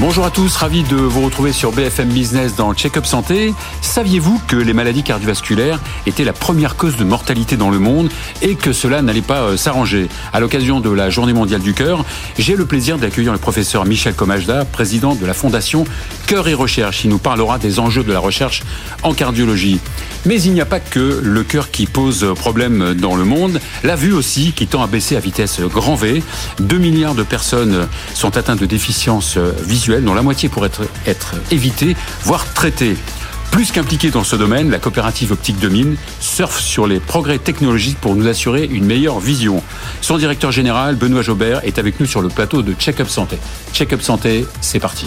Bonjour à tous, ravi de vous retrouver sur BFM Business dans Check-up Santé. Saviez-vous que les maladies cardiovasculaires étaient la première cause de mortalité dans le monde et que cela n'allait pas euh, s'arranger? À l'occasion de la Journée mondiale du cœur, j'ai le plaisir d'accueillir le professeur Michel Comajda, président de la Fondation Cœur et Recherche. Il nous parlera des enjeux de la recherche en cardiologie. Mais il n'y a pas que le cœur qui pose problème dans le monde. La vue aussi qui tend à baisser à vitesse grand V. 2 milliards de personnes sont atteintes de déficience visuelle dont la moitié pourrait être, évitée, voire traitée. Plus qu'impliquée dans ce domaine, la coopérative Optique 2000 surfe sur les progrès technologiques pour nous assurer une meilleure vision. Son directeur général, Benoît Jobert, est avec nous sur le plateau de Check-up Santé. Check-up Santé, c'est parti.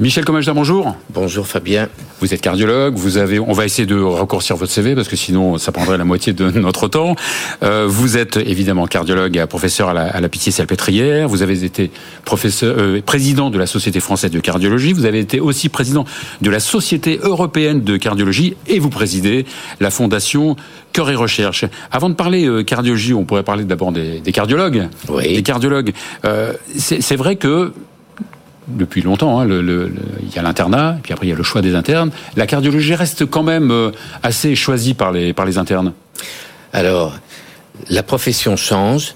Michel Comajda, bonjour. Bonjour Fabien. Vous êtes cardiologue, vous avez, on va essayer de raccourcir votre CV parce que sinon ça prendrait la moitié de notre temps. Euh, vous êtes évidemment cardiologue, professeur à la, à la Pitié-Salpêtrière. Vous avez été professeur, euh, président de la Société française de cardiologie. Vous avez été aussi président de la Société européenne de cardiologie et vous présidez la fondation Cœur et Recherche. Avant de parler euh, cardiologie, on pourrait parler d'abord des, des, cardiologues. Oui. Des cardiologues. Euh, c'est vrai que depuis longtemps. Hein, le, le, il y a l'internat, puis après il y a le choix des internes. La cardiologie reste quand même euh, assez choisie par les, par les internes. Alors, la profession change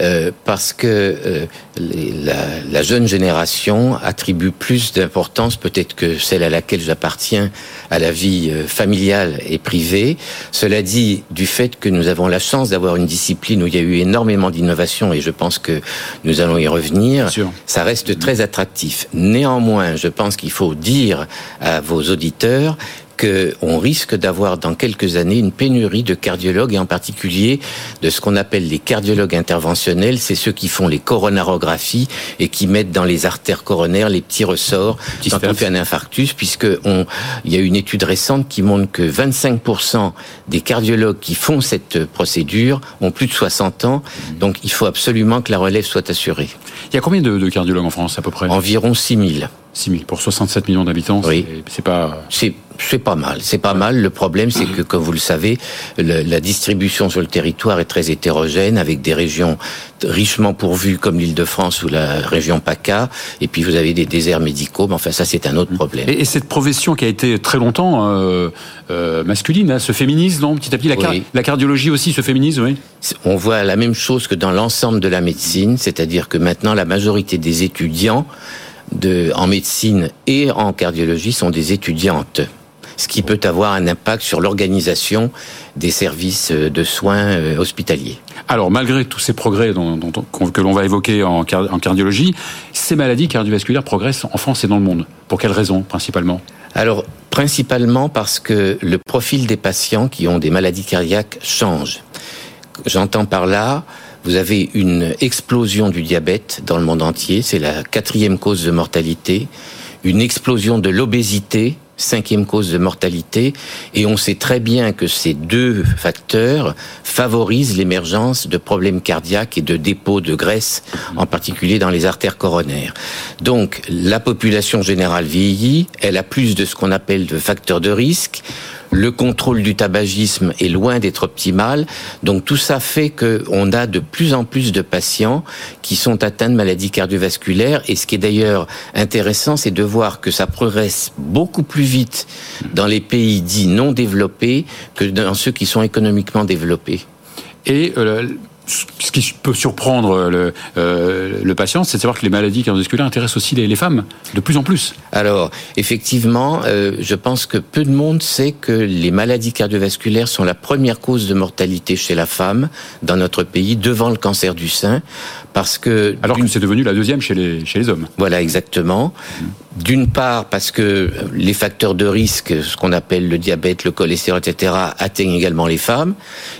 euh, parce que euh, les, la, la, jeune génération attribue plus d'importance peut-être que celle à laquelle j'appartiens à la vie euh, familiale et privée. Cela dit, du fait que nous avons la chance d'avoir une discipline où il y a eu énormément d'innovation et je pense que nous allons y revenir, ça reste très attractif. Néanmoins, je pense qu'il faut dire à vos auditeurs qu'on risque d'avoir dans quelques années une pénurie de cardiologues et en particulier de ce qu'on appelle les cardiologues interventionnels, c'est ceux qui font les coronarographies et qui mettent dans les artères coronaires les petits ressorts Petit quand on fait un infarctus, puisque on, il y a une étude récente qui montre que 25% des cardiologues qui font cette procédure ont plus de 60 ans, donc il faut absolument que la relève soit assurée. Il y a combien de, de cardiologues en France à peu près? Environ 6 000. 6 000 pour 67 millions d'habitants. Oui. C'est pas. C'est c'est pas mal, c'est pas mal. Le problème, c'est que, comme vous le savez, le, la distribution sur le territoire est très hétérogène, avec des régions richement pourvues comme l'Île-de-France ou la région PACA, et puis vous avez des déserts médicaux. Mais enfin, ça, c'est un autre problème. Et, et, cette profession qui a été très longtemps euh, euh, masculine, hein, se féminise, non Petit à petit, la, car la cardiologie aussi se féminise, oui? On voit la même chose que dans l'ensemble de la médecine, c'est-à-dire que maintenant, la majorité des étudiants de, en médecine et en cardiologie sont des étudiantes ce qui peut avoir un impact sur l'organisation des services de soins hospitaliers. Alors, malgré tous ces progrès dont, dont, que l'on va évoquer en, en, cardiologie, ces maladies cardiovasculaires progressent en France et dans le monde. Pour quelles raisons, principalement? Alors, principalement parce que le profil des patients qui ont des maladies cardiaques change. J'entends par là vous avez une explosion du diabète dans le monde entier, c'est la quatrième cause de mortalité, une explosion de l'obésité, cinquième cause de mortalité, et on sait très bien que ces deux facteurs favorisent l'émergence de problèmes cardiaques et de dépôts de graisse, en particulier dans les artères coronaires. Donc, la population générale vieillit, elle a plus de ce qu'on appelle de facteurs de risque, le contrôle du tabagisme est loin d'être optimal. Donc tout ça fait qu'on a de plus en plus de patients qui sont atteints de maladies cardiovasculaires. Et ce qui est d'ailleurs intéressant, c'est de voir que ça progresse beaucoup plus vite dans les pays dits non développés que dans ceux qui sont économiquement développés. Et euh, ce qui peut surprendre le, euh, le patient, c'est de savoir que les maladies cardiovasculaires intéressent aussi les, les, femmes, de plus en plus. Alors, effectivement, euh, je pense que peu de monde sait que les maladies cardiovasculaires sont la première cause de mortalité chez la femme dans notre pays, devant le cancer du sein, parce que... Alors que c'est devenu la deuxième chez les, chez les hommes. Voilà, exactement. D'une part, parce que les facteurs de risque, ce qu'on appelle le diabète, le cholestérol, etc., atteignent également les femmes.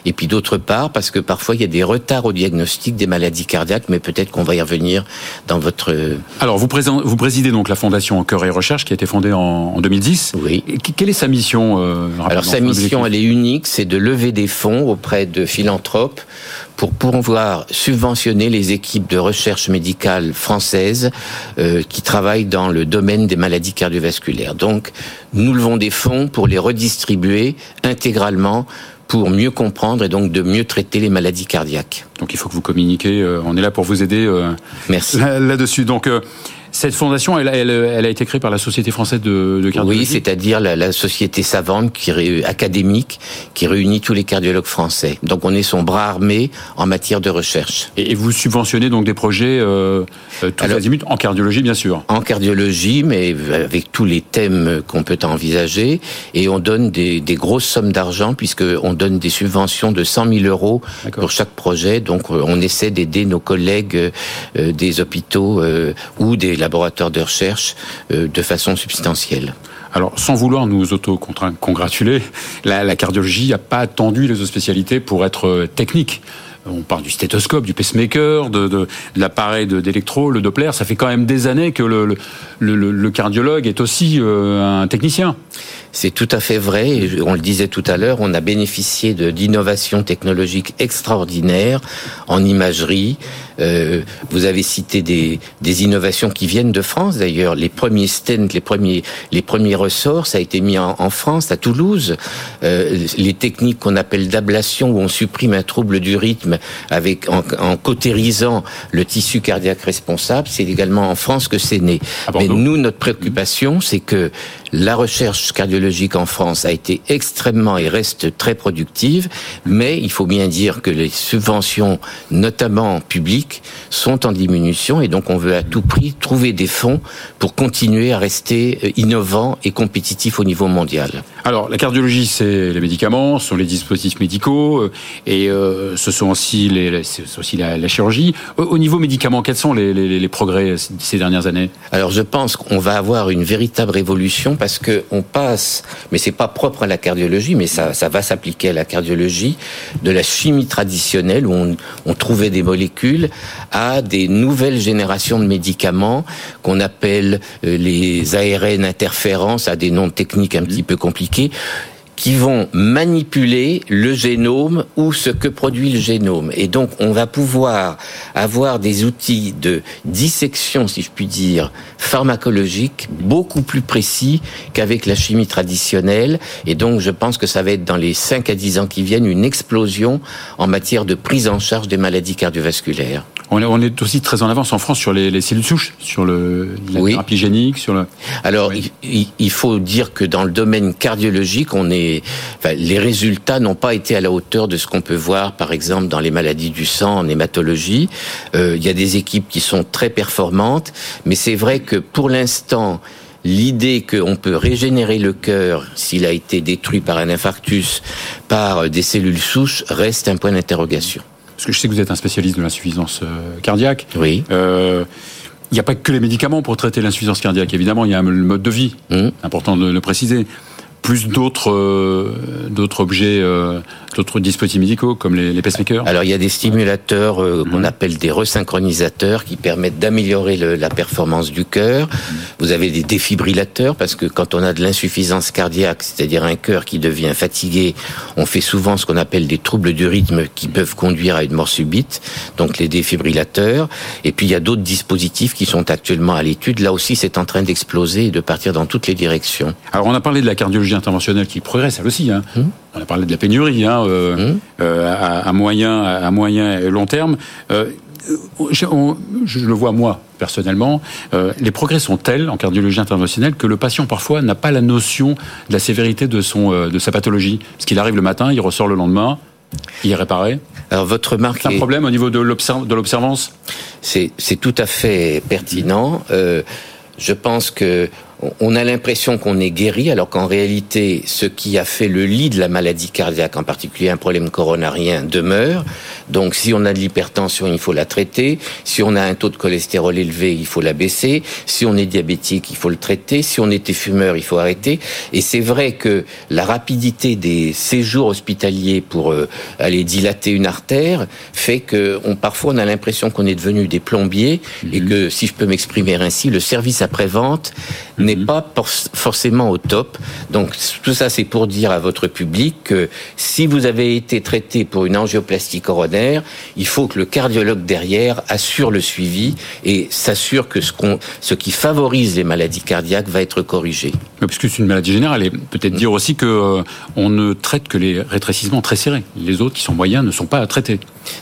Et puis d'autre part, parce que parfois il y a des retards au diagnostic des maladies cardiaques, mais peut-être qu'on va y revenir dans votre. Alors vous, vous présidez donc la fondation Cœur et Recherche qui a été fondée en, en 2010. Oui. Et quelle est sa mission euh, Alors sa mission, elle est unique, c'est de lever des fonds auprès de philanthropes pour pouvoir subventionner les équipes de recherche médicale françaises euh, qui travaillent dans le domaine des maladies cardiovasculaires. Donc, nous levons des fonds pour les redistribuer intégralement pour mieux comprendre et donc de mieux traiter les maladies cardiaques. Donc il faut que vous communiquez, euh, on est là pour vous aider euh, Merci. là-dessus. donc euh, cette fondation, elle, elle, elle, a été créée par la Société française de, de cardiologie. Oui, c'est-à-dire la, la, société savante qui académique qui réunit tous les cardiologues français. Donc on est son bras armé en matière de recherche. Et, vous subventionnez donc des projets euh, euh tous Alors, azimuts en cardiologie, bien sûr. En cardiologie, mais avec tous les thèmes qu'on peut envisager, et on donne des, des grosses sommes d'argent puisque on donne des subventions de 100 000 euros pour chaque projet. Donc on essaie d'aider nos collègues euh, des hôpitaux euh, ou des laboratoires de recherche euh, de façon substantielle. Alors, sans vouloir nous auto-congratuler, la, cardiologie n'a pas attendu les autres spécialités pour être euh, technique. On parle du stéthoscope, du pacemaker, de, l'appareil d'électro, le Doppler. Ça fait quand même des années que le cardiologue est aussi euh, un technicien. C'est tout à fait vrai. On le disait tout à l'heure, on a bénéficié d'innovations technologiques extraordinaires en imagerie. Euh, vous avez cité des, des, innovations qui viennent de France d'ailleurs. Les premiers stents, les premiers, les premiers ressorts, ça a été mis en, en France, à Toulouse. Euh, les techniques qu'on appelle d'ablation, où on supprime un trouble du rythme avec en, en cautérisant le tissu cardiaque responsable, c'est également en France que c'est né. Mais nous, notre préoccupation, c'est que la recherche cardiologique en France a été extrêmement et reste très productive, mais il faut bien dire que les subventions, notamment publiques, sont en diminution et donc on veut à tout prix trouver des fonds pour continuer à rester innovant et compétitif au niveau mondial. Alors la cardiologie, c'est les médicaments, ce sont les dispositifs médicaux et euh, ce sont aussi, les, aussi la, la, chirurgie. Au, au, niveau médicaments, quels sont les, les, les progrès ces dernières années? Alors je pense qu'on va avoir une véritable révolution parce que on passe, mais c'est pas propre à la cardiologie, mais ça, va s'appliquer à la cardiologie, de la chimie traditionnelle où on, on, trouvait des molécules à des nouvelles générations de médicaments qu'on appelle les ARN interférences, à des noms techniques un petit peu compliqués qui vont manipuler le génome ou ce que produit le génome. Et donc, on va pouvoir avoir des outils de dissection, si je puis dire, pharmacologique, beaucoup plus précis qu'avec la chimie traditionnelle. Et donc, je pense que ça va être dans les 5 à 10 ans qui viennent une explosion en matière de prise en charge des maladies cardiovasculaires. On est aussi très en avance en France sur les, les cellules souches, sur le, la oui. thérapie génique, sur le. Alors, oui. il, il, faut dire que dans le domaine cardiologique, on est, enfin, les résultats n'ont pas été à la hauteur de ce qu'on peut voir, par exemple, dans les maladies du sang, en hématologie. Euh, il y a des équipes qui sont très performantes, mais c'est vrai que pour l'instant, l'idée qu'on peut régénérer le cœur s'il a été détruit par un infarctus, par des cellules souches, reste un point d'interrogation parce que je sais que vous êtes un spécialiste de l'insuffisance cardiaque. Oui. Euh, il n'y a pas que les médicaments pour traiter l'insuffisance cardiaque. Évidemment, il y a le mode de vie, mmh. important de le préciser plus d'autres euh, d'autres objets, euh, d'autres dispositifs médicaux comme les, les pacemakers Alors il y a des stimulateurs euh, qu'on mmh. appelle des resynchronisateurs qui permettent d'améliorer la performance du cœur. Mmh. Vous avez des défibrillateurs parce que quand on a de l'insuffisance cardiaque, c'est-à-dire un cœur qui devient fatigué, on fait souvent ce qu'on appelle des troubles du rythme qui peuvent conduire à une mort subite. Donc les défibrillateurs. Et puis il y a d'autres dispositifs qui sont actuellement à l'étude. Là aussi, c'est en train d'exploser et de partir dans toutes les directions. Alors on a parlé de la cardiologie interventionnelle qui progresse, elle aussi. Hein. Mmh. On a parlé de la pénurie hein, euh, mmh. euh, à, à, moyen, à moyen et long terme. Euh, je, on, je, le vois moi personnellement, euh, les progrès sont tels en cardiologie interventionnelle que le patient parfois n'a pas la notion de la sévérité de son euh, de sa pathologie. Parce qu'il arrive le matin, il ressort le lendemain, il est réparé. Alors votre remarque c'est un est... problème au niveau de l'observance? C'est tout à fait pertinent. Euh, je pense que on a l'impression qu'on est guéri, alors qu'en réalité, ce qui a fait le lit de la maladie cardiaque, en particulier un problème coronarien, demeure. Donc, si on a de l'hypertension, il faut la traiter. Si on a un taux de cholestérol élevé, il faut la baisser. Si on est diabétique, il faut le traiter. Si on était fumeur, il faut arrêter. Et c'est vrai que la rapidité des séjours hospitaliers pour euh, aller dilater une artère fait que on, parfois on a l'impression qu'on est devenu des plombiers mmh. et que, si je peux m'exprimer ainsi, le service après-vente n'est pas forcément au top. Donc tout ça, c'est pour dire à votre public que si vous avez été traité pour une angioplastie coronaire, il faut que le cardiologue derrière assure le suivi et s'assure que ce, qu'on, ce qui favorise les maladies cardiaques va être corrigé. Puisque c'est une maladie générale, et peut-être dire aussi que euh, on ne traite que les rétrécissements très serrés. Les autres qui sont moyens ne sont pas traités.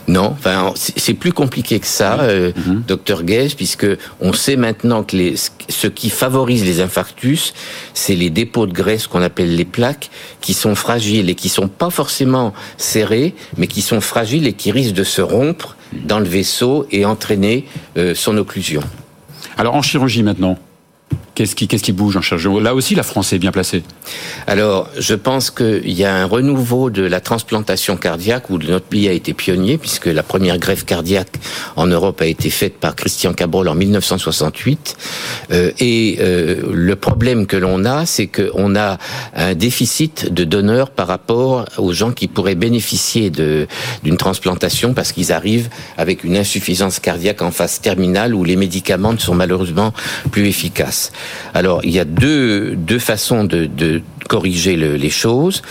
Non, enfin, c'est plus compliqué que ça, euh, mhm. docteur Guez, puisque on sait maintenant que les, ce qui favorise les infarctus, c'est les dépôts de graisse qu'on appelle les plaques, qui sont fragiles et qui sont pas forcément serrés, mais qui sont fragiles et qui risquent de se rompre dans le vaisseau et entraîner euh, son occlusion. Alors en chirurgie maintenant, Qu'est-ce qui, qu'est-ce qui bouge en charge Là aussi, la France est bien placée. Alors, je pense qu'il y a un renouveau de la transplantation cardiaque où notre pays a été pionnier, puisque la première greffe cardiaque en Europe a été faite par Christian Cabrol en 1968. Euh, et euh, le problème que l'on a, c'est qu'on a un déficit de donneurs par rapport aux gens qui pourraient bénéficier de, d'une transplantation parce qu'ils arrivent avec une insuffisance cardiaque en phase terminale où les médicaments ne sont malheureusement plus efficaces. Alors, il y a deux, deux façons de, de corriger le, les choses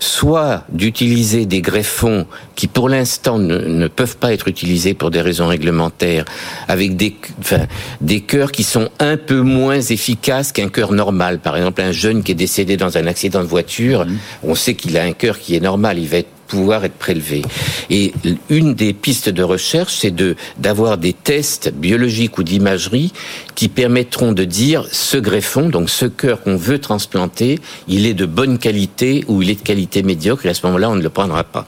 soit d'utiliser des greffons qui pour l'instant ne, ne, peuvent pas être utilisés pour des raisons réglementaires, avec des, enfin, des cœurs qui sont un peu moins efficaces qu'un cœur normal. Par exemple, un jeune qui est décédé dans un accident de voiture, mmh. on sait qu'il a un cœur qui est normal, il va être pouvoir être prélevé. Et une des pistes de recherche, c'est de d'avoir des tests biologiques ou d'imagerie qui permettront de dire ce greffon, donc ce cœur qu'on veut transplanter, il est de bonne qualité ou il est de qualité médiocre, et à ce moment-là, on ne le prendra pas.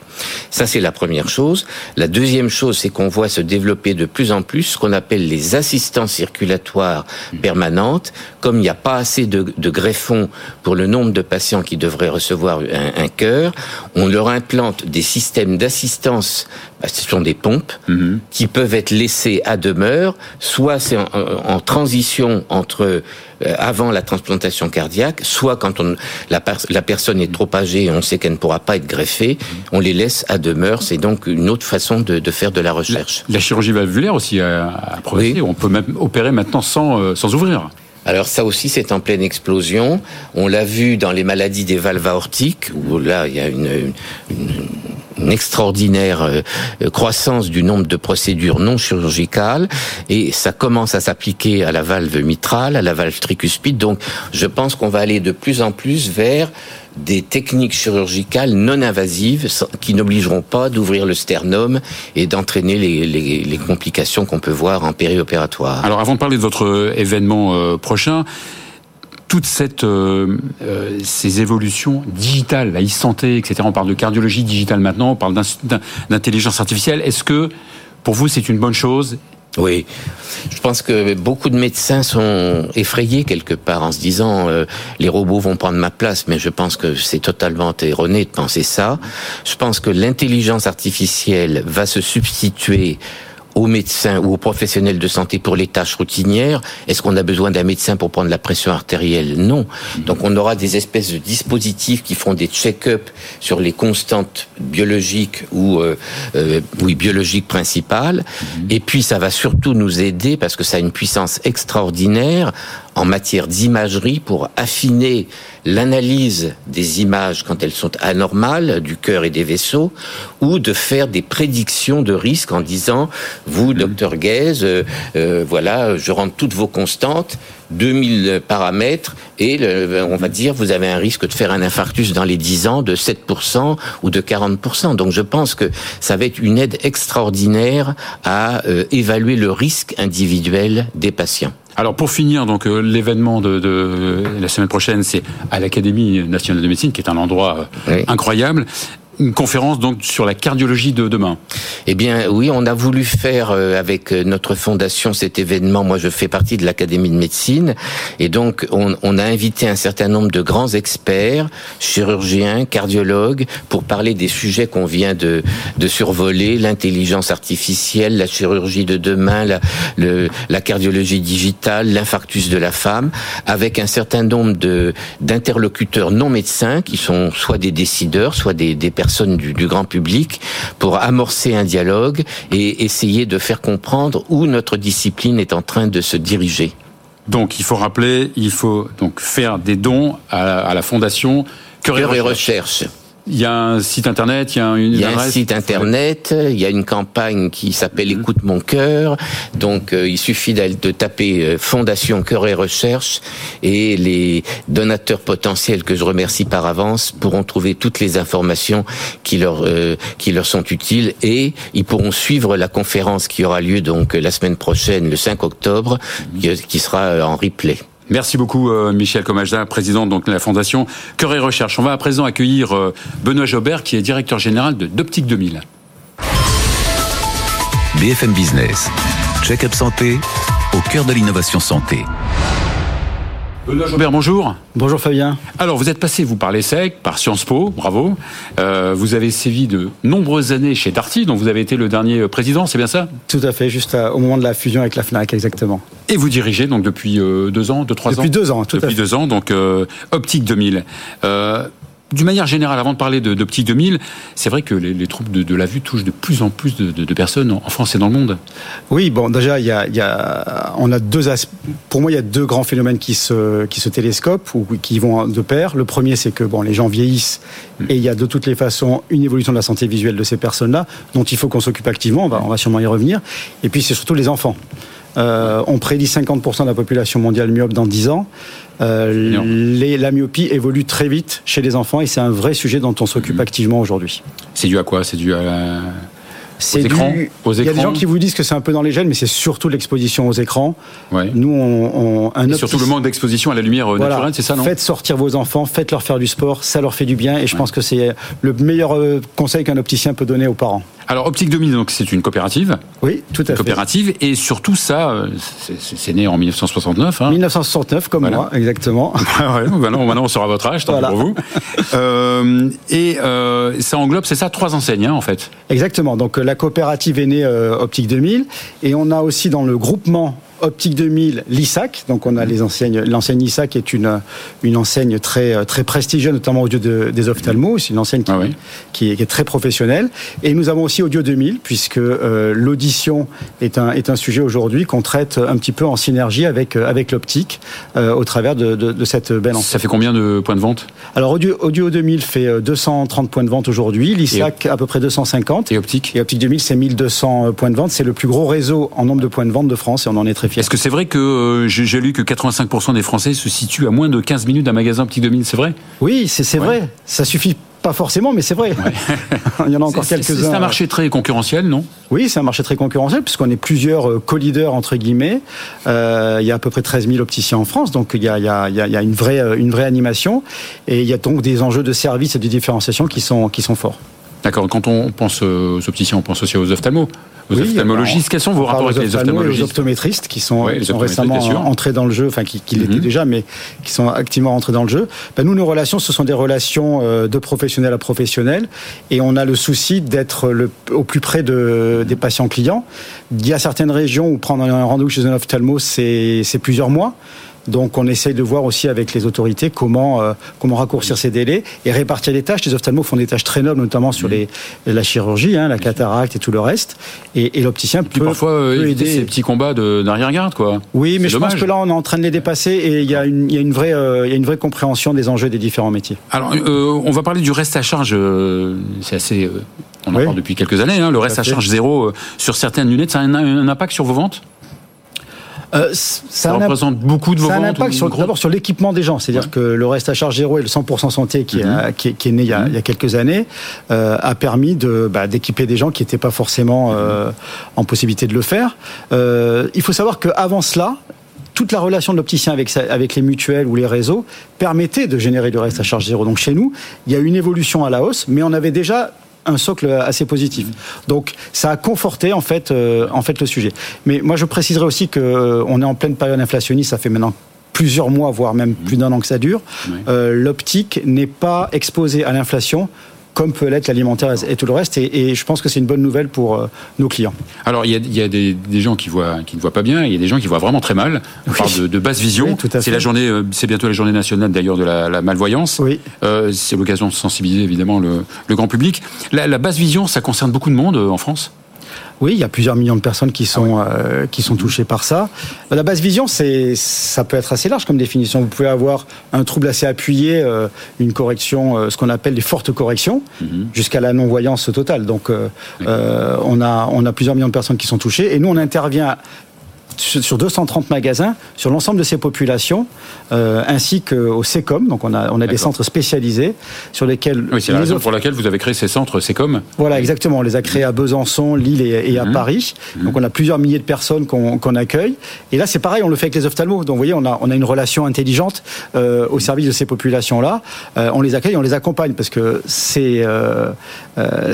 Ça, c'est la première chose. La deuxième chose, c'est qu'on voit se développer de plus en plus ce qu'on appelle les assistants circulatoires permanentes. Comme il n'y a pas assez de, de, greffons pour le nombre de patients qui devraient recevoir un, un cœur, on leur implante des systèmes d'assistance, bah, ce sont des pompes mhm. qui peuvent être laissées à demeure, soit c'est en, transition entre euh, avant la transplantation cardiaque, soit quand on, la, la personne est trop âgée et on sait qu'elle ne pourra pas être greffée, mhm. on les laisse à demeure. C'est donc une autre façon de, de, faire de la recherche. La, chirurgie valvulaire aussi a, a progressé. On peut même opérer maintenant sans, euh, sans ouvrir. Alors ça aussi, c'est en pleine explosion. On l'a vu dans les maladies des valves aortiques, où là, il y a une, une, extraordinaire euh, croissance du nombre de procédures non chirurgicales, et ça commence à s'appliquer à la valve mitrale, à la valve tricuspide. Donc, je pense qu'on va aller de plus en plus vers des techniques chirurgicales non invasives qui n'obligeront pas d'ouvrir le sternum et d'entraîner les, complications qu'on peut voir en périopératoire. Alors avant de parler de votre euh, événement euh, prochain, toutes cette, euh, ces évolutions digitales, la e-santé, etc. On parle de cardiologie digitale maintenant, on parle d'intelligence artificielle. Est-ce que pour vous c'est une bonne chose oui, je pense que beaucoup de médecins sont effrayés quelque part en se disant euh, les robots vont prendre ma place, mais je pense que c'est totalement erroné de penser ça. Je pense que l'intelligence artificielle va se substituer aux médecins ou aux professionnels de santé pour les tâches routinières. Est-ce qu'on a besoin d'un médecin pour prendre la pression artérielle? Non. Donc on aura des espèces de dispositifs qui font des check-up sur les constantes biologiques ou euh, euh, oui biologiques principales. Et puis ça va surtout nous aider parce que ça a une puissance extraordinaire en matière d'imagerie pour affiner l'analyse des images quand elles sont anormales du cœur et des vaisseaux, ou de faire des prédictions de risque en disant, vous, docteur Guez, euh, euh, voilà, je rentre toutes vos constantes, 2000 paramètres, et on va dire, vous avez un risque de faire un infarctus dans les 10 ans de 7% ou de 40%. Donc je pense que ça va être une aide extraordinaire à euh, évaluer le risque individuel des patients. Alors pour finir, donc euh, l'événement de, de, la semaine prochaine, c'est à l'Académie nationale de médecine, qui est un endroit euh, incroyable une conférence donc sur la cardiologie de demain. Eh bien, oui, on a voulu faire euh, avec euh, notre fondation cet événement. Moi, je fais partie de l'Académie de médecine, et donc on, on, a invité un certain nombre de grands experts, chirurgiens, cardiologues, pour parler des sujets qu'on vient de, de survoler l'intelligence artificielle, la chirurgie de demain, la, le, la cardiologie digitale, l'infarctus de la femme, avec un certain nombre de d'interlocuteurs non médecins qui sont soit des décideurs, soit des, des personnes du, grand public pour amorcer un dialogue et essayer de faire comprendre où notre discipline est en train de se diriger. Donc il faut rappeler, il faut donc faire des dons à, la fondation Cœur et Recherche. Il y a un site internet, il y a une Il y a un site internet, il y a une campagne qui s'appelle mhm. Écoute mon cœur. Donc euh, il suffit de taper euh, Fondation Cœur et Recherche et les donateurs potentiels que je remercie par avance pourront trouver toutes les informations qui leur euh, qui leur sont utiles et ils pourront suivre la conférence qui aura lieu donc la semaine prochaine le 5 octobre mhm. qui sera en replay. Merci beaucoup euh, Michel Comajda, président de la Fondation Cœur et Recherche. On va à présent accueillir euh, Benoît Jobert, qui est directeur général de d'Optique 2000. BFM Business, check-up santé, au cœur de l'innovation santé. Benoît bonjour. Bonjour Fabien. Alors, vous êtes passé, vous parlez sec, par Sciences Po, bravo. Euh, vous avez sévi de nombreuses années chez Darty, dont vous avez été le dernier président, c'est bien ça? Tout à fait, juste au moment de la fusion avec la FNAC, exactement. Et vous dirigez donc depuis euh, deux ans, deux, trois ans Depuis deux ans, tout Depuis deux ans, donc euh, Optique 2000 d'une manière générale, avant de parler d'Optique 2000, c'est vrai que les, troubles de, la vue touchent de plus en plus de, personnes en France et dans le monde. Oui, bon, déjà, il y a, on a deux pour moi, il y a deux grands phénomènes qui se, qui se télescopent ou qui vont de pair. Le premier, c'est que bon, les gens vieillissent et il y a de toutes les façons une évolution de la santé visuelle de ces personnes-là dont il faut qu'on s'occupe activement. On va, on va sûrement y revenir. Et puis, c'est surtout les enfants. Euh, on prédit 50% de la population mondiale myope dans 10 ans. Euh, les, la myopie évolue très vite chez les enfants et c'est un vrai sujet dont on s'occupe mmh. activement aujourd'hui. C'est dû à quoi? C'est dû à la c'est Il y a des gens qui vous disent que c'est un peu dans les gènes, mais c'est surtout l'exposition aux écrans. Nous, on, un surtout le manque d'exposition à la lumière euh, naturelle, c'est ça, non? Faites sortir vos enfants, faites-leur faire du sport, ça leur fait du bien, et je pense que c'est le meilleur conseil qu'un opticien peut donner aux parents. Alors Optique 2000, donc c'est une coopérative. Oui, tout à fait. Coopérative et surtout ça, euh, c'est né en 1969. Hein. 1969 comme moi, exactement. ouais, maintenant, maintenant, on sera votre âge, tant pour vous. et ça englobe, c'est ça, trois enseignes hein, en fait. Exactement. Donc la coopérative est née euh, Optique 2000 et on a aussi dans le groupement Optique 2000, l'ISAC. Donc on a les enseignes, l'enseigne ISAC est une une enseigne très très prestigieuse, notamment au lieu des ophtalmos. C'est une enseigne qui, ah qui, est, très professionnelle. Et nous avons aussi Audio 2000, puisque euh, l'audition est un est un sujet aujourd'hui qu'on traite un petit peu en synergie avec euh, avec l'optique euh, au travers de, de, de, cette belle enseigne. Ça fait combien de points de vente? Alors Audio Audio 2000 fait 230 points de vente aujourd'hui, l'ISAC à peu près 250. Et Optique? Et Optique 2000 c'est 1200 points de vente. C'est le plus gros réseau en nombre de points de vente de France et on en est très est-ce que c'est vrai que euh, j'ai lu que 85% des Français se situent à moins de 15 minutes d'un magasin Petit 2000 C'est vrai? Oui, c'est vrai. Ça suffit pas forcément, mais c'est vrai. il y en a encore quelques-uns. C'est un marché très concurrentiel, non? Oui, c'est un marché très concurrentiel, puisqu'on est plusieurs euh, co-leaders, entre guillemets. Euh, il y a à peu près 13 000 opticiens en France, donc il y a, il y a, il y a une, vraie, une vraie animation. Et il y a donc des enjeux de service et de différenciation qui sont, qui sont forts. D'accord. Quand on pense aux opticiens, on pense aussi aux ophtalmos. Aux oui, ophtalmologistes, quels sont vos rapports avec les ophtalmologistes Les optométristes qui sont, récemment entrés dans le jeu, enfin qui, l'étaient mhm. déjà, mais qui sont activement entrés dans le jeu. Ben, nous, nos relations, ce sont des relations euh, de professionnel à professionnel, et on a le souci d'être au plus près de, des patients clients. Il y a certaines régions où prendre un rendez-vous chez un ophtalmo, c'est plusieurs mois. Donc on essaye de voir aussi avec les autorités comment euh, comment raccourcir ces délais et répartir les tâches. Les ophtalmos font des tâches très nobles, notamment sur les, la chirurgie, hein, la cataracte et tout le reste. Et, l'opticien peut, parfois euh, aider ces petits combats d'arrière-garde, quoi. Oui, mais je pense que là on est en train de les dépasser et il y a une, il y a une vraie euh, il y a une vraie compréhension des enjeux des différents métiers. Alors on va parler du reste à charge. c'est assez on en parle depuis quelques années. Hein, le reste à, charge zéro sur certaines lunettes, ça a un impact sur vos ventes? Euh, ça, représente beaucoup de vos ça a un impact d'abord sur l'équipement des gens. C'est-à-dire que le reste à charge zéro et le 100% santé qui, mhm. qui, est, né il y a, il y a quelques années euh, a permis de, bah, d'équiper des gens qui n'étaient pas forcément euh, en possibilité de le faire. Il faut savoir qu'avant cela, toute la relation de l'opticien avec, avec les mutuelles ou les réseaux permettait de générer du reste à charge zéro. Donc chez nous, il y a une évolution à la hausse, mais on avait déjà un socle assez positif. Donc ça a conforté en fait, euh, en fait le sujet. Mais moi je préciserai aussi que euh, on est en pleine période inflationniste, ça fait maintenant plusieurs mois, voire même plus d'un an que ça dure. Euh, l'optique n'est pas exposée à l'inflation comme peut l'être l'alimentaire et tout le reste. Et, je pense que c'est une bonne nouvelle pour euh, nos clients. Alors, il y a, des, gens qui, voient, qui ne voient pas bien, il y a des gens qui voient vraiment très mal. On parle de, basse vision. c'est la journée, euh, c'est bientôt la journée nationale d'ailleurs de la, malvoyance. Oui. Euh, c'est l'occasion de sensibiliser évidemment le, grand public. La, basse vision, ça concerne beaucoup de monde en France? Oui, il y a plusieurs millions de personnes qui sont ah euh, qui sont touchées par ça. La basse vision, c'est ça peut être assez large comme définition. Vous pouvez avoir un trouble assez appuyé, euh, une correction, euh, ce qu'on appelle les fortes corrections, mhm. jusqu'à la non voyance totale. Donc, on a on a plusieurs millions de personnes qui sont touchées et nous on intervient sur 230 magasins, sur l'ensemble de ces populations, euh, ainsi qu'au SECOM. Donc on a, on a des centres spécialisés sur lesquels... Oui, c'est la raison pour laquelle vous avez créé ces centres SECOM Voilà, exactement. On les a créés à Besançon, Lille et, à mmh. Paris. Mmh. Donc on a plusieurs milliers de personnes qu'on accueille. Et là, c'est pareil, on le fait avec les ophtalmos. Donc vous voyez, on a, on a une relation intelligente euh, au service de ces populations-là. Euh, on les accueille, on les accompagne, parce que ces,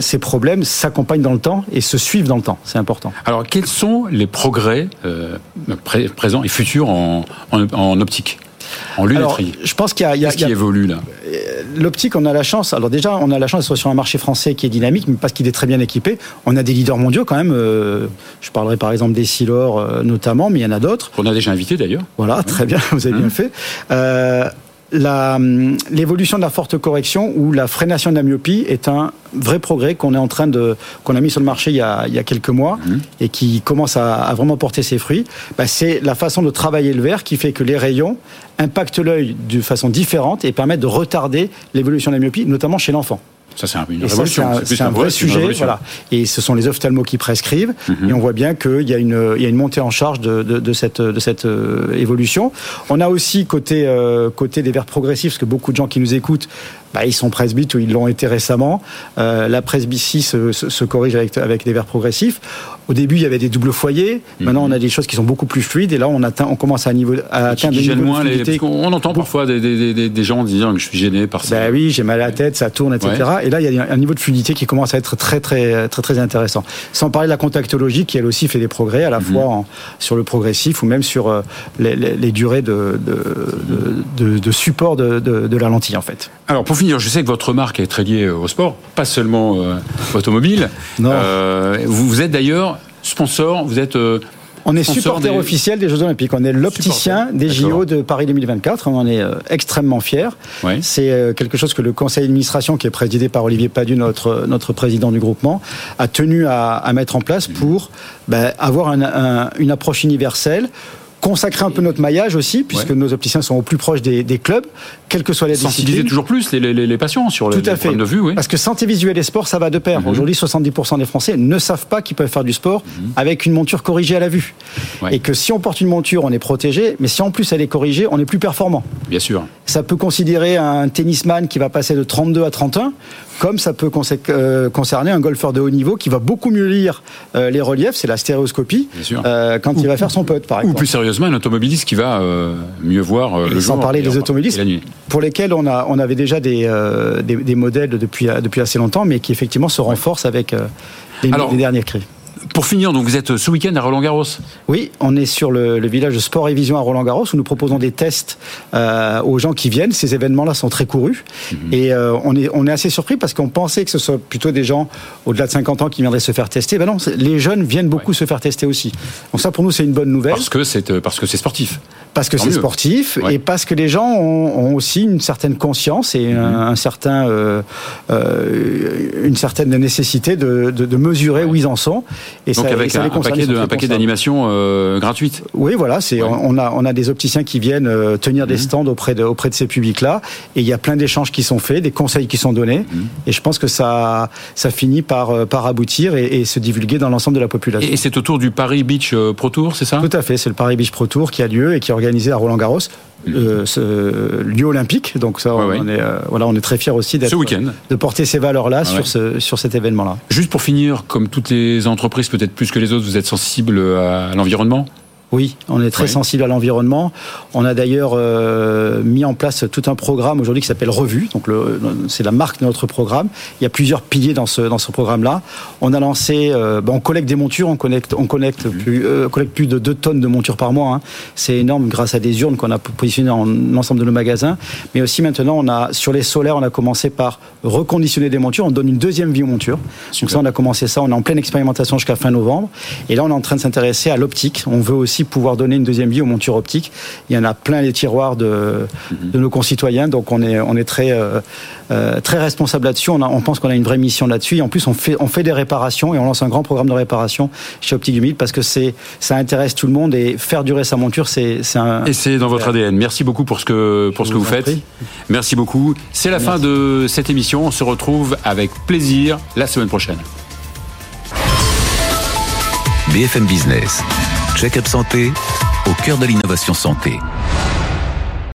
ces problèmes s'accompagnent dans le temps et se suivent dans le temps. C'est important. Alors, quels sont les progrès présent et futur en, en, optique en lunetterie. je pense qu'il y a, Qu'est-ce qui évolue là? Euh, L'optique, on a la chance. Alors déjà, on a la chance d'être sur un marché français qui est dynamique, mais parce qu'il est très bien équipé. On a des leaders mondiaux quand même. Euh, je parlerai par exemple des Silor euh, notamment, mais il y en a d'autres. On a déjà invité d'ailleurs. Voilà, très bien, vous avez bien mmh. fait l'évolution de la forte correction ou la freination de la myopie est un vrai progrès qu'on est en train de qu'on a mis sur le marché il y a, il y a quelques mois mhm. et qui commence à, à, vraiment porter ses fruits. Bah, c'est la façon de travailler le verre qui fait que les rayons impactent l'œil de façon différente et permettent de retarder l'évolution de la myopie, notamment chez l'enfant. Ça, c'est une révolution. C'est un, vrai sujet. Voilà. Et ce sont les ophtalmos qui prescrivent. Mhm. Et on voit bien qu'il y, a une, il y a une montée en charge de, de, de cette, de cette euh, évolution. On a aussi, côté, euh, côté des verres progressifs, parce que beaucoup de gens qui nous écoutent bah, ils sont presbytes ou ils l'ont été récemment. Euh, la presbytie se, se, corrige avec, avec des verres progressifs. Au début, il y avait des doubles foyers. Maintenant, on a des choses qui sont beaucoup plus fluides. Et là, on, atteint, on commence à, niveau, à atteindre des niveaux de On entend parfois des, des, des, gens dire que je suis gêné par ça. Ben oui, j'ai mal à la tête, ça tourne, etc. Et là, il y a un niveau de fluidité qui commence à être très, très, très, très intéressant. Sans parler de la contactologie, qui elle aussi fait des progrès, à la mhm. fois sur le progressif ou même sur euh, les, les, durées de, de, de, support de, la lentille, en fait. Alors, pour finir, je sais que votre marque est très liée au sport, pas seulement euh, automobile. Euh, vous, êtes d'ailleurs sponsor, vous êtes... Euh, on est supporter officiel des Jeux Olympiques. On est l'opticien des JO de Paris 2024. On en est extrêmement fiers. C'est quelque chose que le conseil d'administration, qui est présidé par Olivier Padu, notre, notre président du groupement, a tenu à, mettre en place pour ben, avoir une approche universelle consacrer un peu notre maillage aussi, puisque nos opticiens sont au plus proche des, clubs, quelles que soient les Sensibiliser toujours plus les, les, patients sur les, problèmes de vue. Oui. Parce que santé visuelle et sport, ça va de pair. Mhm. Aujourd'hui, 70% des Français ne savent pas qu'ils peuvent faire du sport mhm. avec une monture corrigée à la vue. Et que si on porte une monture, on est protégé, mais si en plus elle est corrigée, on est plus performant. Bien sûr. Ça peut considérer un tennisman qui va passer de 32 à 31 comme ça peut euh, concerner un golfeur de haut niveau qui va beaucoup mieux lire euh, les reliefs, c'est la stéréoscopie, euh, quand il va faire son putt, par exemple. Ou plus sérieusement, un automobiliste qui va mieux voir le jour. Sans parler des automobilistes, pour lesquels on, a, on avait déjà des, des, modèles depuis, depuis assez longtemps, mais qui effectivement se renforcent avec les, les derniers cris. Pour finir, donc vous êtes ce week-end à Roland-Garros Oui, on est sur le, village de Sport et Vision à Roland-Garros où nous proposons des tests euh, aux gens qui viennent. Ces événements-là sont très courus mhm. et euh, on, est, on est assez surpris parce qu'on pensait que ce soit plutôt des gens au-delà de 50 ans qui viendraient se faire tester. Ben non, les jeunes viennent beaucoup se faire tester aussi. Donc ça, pour nous, c'est une bonne nouvelle. Parce que c'est euh, parce que c'est sportif. Parce que c'est sportif et parce que les gens ont, aussi une certaine conscience et un, mhm. certain, une certaine nécessité de, de, mesurer où ils en sont. Et Donc avec un, paquet d'animations euh, gratuites. Oui, voilà, c'est on a on a des opticiens qui viennent euh, tenir des mhm. stands auprès de auprès de ces publics-là, et il y a plein d'échanges qui sont faits, des conseils qui sont donnés, mhm. et je pense que ça ça finit par euh, par aboutir et, se divulguer dans l'ensemble de la population. Et c'est autour du Paris Beach Pro Tour, c'est ça? Tout à fait, c'est le Paris Beach Pro Tour qui a lieu et qui est organisé à Roland Garros. Euh, ce lieu olympique. Donc ça, on, Est, euh, voilà, on est très fiers aussi d'être, de porter ces valeurs-là sur, ce, sur cet événement-là. Juste pour finir, comme toutes les entreprises, peut-être plus que les autres, vous êtes sensible à l'environnement? Oui, on est très sensible à l'environnement. On a d'ailleurs euh, mis en place tout un programme aujourd'hui qui s'appelle Revue. Donc c'est la marque de notre programme. Il y a plusieurs piliers dans ce dans ce programme-là. On a lancé, euh, ben, on collecte des montures, on connecte, on connecte mhm. plus, euh, collecte plus de 2 tonnes de montures par mois. Hein. C'est énorme grâce à des urnes qu'on a positionnées dans l'ensemble de nos magasins. Mais aussi maintenant, on a sur les solaires, on a commencé par reconditionner des montures. On donne une deuxième vie aux montures. Donc ça, on a commencé ça. On est en pleine expérimentation jusqu'à fin novembre. Et là, on est en train de s'intéresser à l'optique. On veut aussi pouvoir donner une deuxième vie aux montures optiques. Il y en a plein les tiroirs de, mhm. de nos concitoyens, donc on est, on est très, euh, euh, très responsable là-dessus. On, on pense qu'on a une vraie mission là-dessus. Et en plus, on fait, on fait des réparations et on lance un grand programme de réparation chez Optique 2000 parce que c'est, ça intéresse tout le monde et faire durer sa monture, c'est, c'est un. Et c'est dans votre ADN. Merci beaucoup pour ce que, pour ce que vous, faites. Merci beaucoup. C'est la fin de cette émission. On se retrouve avec plaisir la semaine prochaine. BFM Business. Check-up santé au cœur de l'innovation santé.